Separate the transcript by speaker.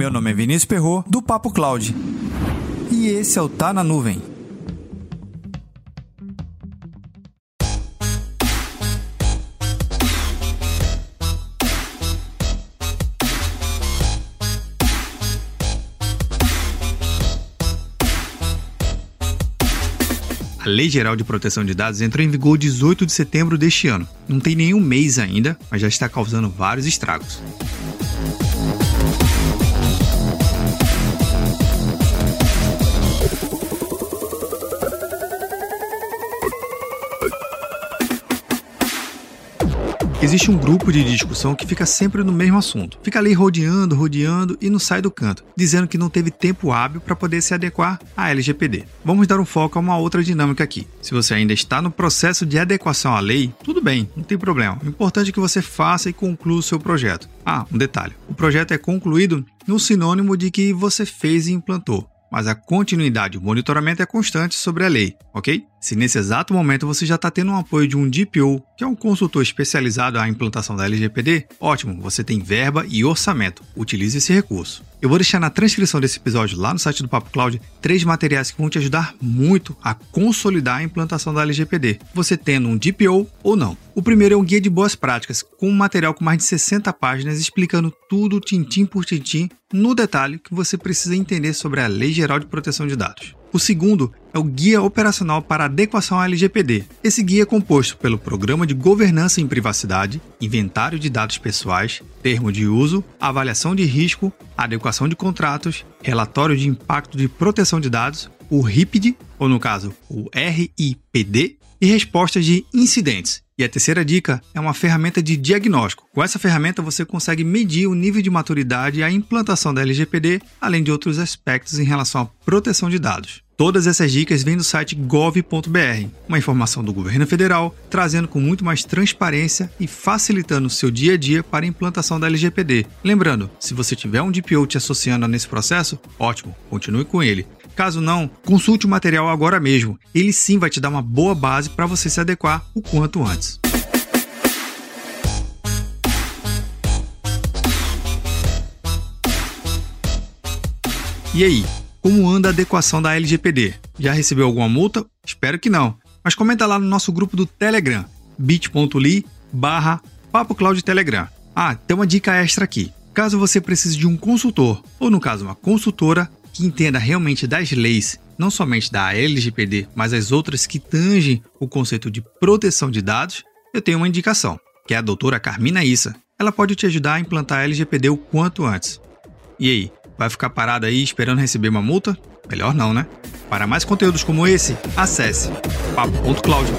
Speaker 1: Meu nome é Vinícius Perro do Papo Cloud. E esse é o Tá na Nuvem.
Speaker 2: A Lei Geral de Proteção de Dados entrou em vigor 18 de setembro deste ano. Não tem nenhum mês ainda, mas já está causando vários estragos. Existe um grupo de discussão que fica sempre no mesmo assunto. Fica ali rodeando, rodeando e não sai do canto, dizendo que não teve tempo hábil para poder se adequar à LGPD. Vamos dar um foco a uma outra dinâmica aqui. Se você ainda está no processo de adequação à lei, tudo bem, não tem problema. O importante é que você faça e conclua o seu projeto. Ah, um detalhe: o projeto é concluído no sinônimo de que você fez e implantou mas a continuidade e o monitoramento é constante sobre a lei, ok? Se nesse exato momento você já está tendo um apoio de um DPO, que é um consultor especializado à implantação da LGPD, ótimo, você tem verba e orçamento. Utilize esse recurso. Eu vou deixar na transcrição desse episódio lá no site do Papo Cloud três materiais que vão te ajudar muito a consolidar a implantação da LGPD, você tendo um DPO ou não. O primeiro é um guia de boas práticas, com um material com mais de 60 páginas explicando tudo tintim por tintim no detalhe que você precisa entender sobre a Lei Geral de Proteção de Dados. O segundo é o Guia Operacional para Adequação à LGPD. Esse guia é composto pelo Programa de Governança em Privacidade, Inventário de Dados Pessoais, Termo de Uso, Avaliação de Risco, Adequação de Contratos, Relatório de Impacto de Proteção de Dados, o RIPD, ou no caso, o RIPD, e respostas de incidentes. E a terceira dica é uma ferramenta de diagnóstico. Com essa ferramenta você consegue medir o nível de maturidade e a implantação da LGPD, além de outros aspectos em relação à proteção de dados. Todas essas dicas vêm do site gov.br, uma informação do governo federal, trazendo com muito mais transparência e facilitando o seu dia a dia para a implantação da LGPD. Lembrando, se você tiver um DPO te associando nesse processo, ótimo, continue com ele. Caso não, consulte o material agora mesmo. Ele sim vai te dar uma boa base para você se adequar o quanto antes. E aí, como anda a adequação da LGPD? Já recebeu alguma multa? Espero que não. Mas comenta lá no nosso grupo do Telegram, bit.ly barra Papo Telegram. Ah, tem uma dica extra aqui. Caso você precise de um consultor, ou no caso uma consultora, que entenda realmente das leis, não somente da LGPD, mas as outras que tangem o conceito de proteção de dados, eu tenho uma indicação, que é a doutora Carmina Issa. Ela pode te ajudar a implantar a LGPD o quanto antes. E aí, Vai ficar parado aí esperando receber uma multa? Melhor não, né? Para mais conteúdos como esse, acesse papo.cloud.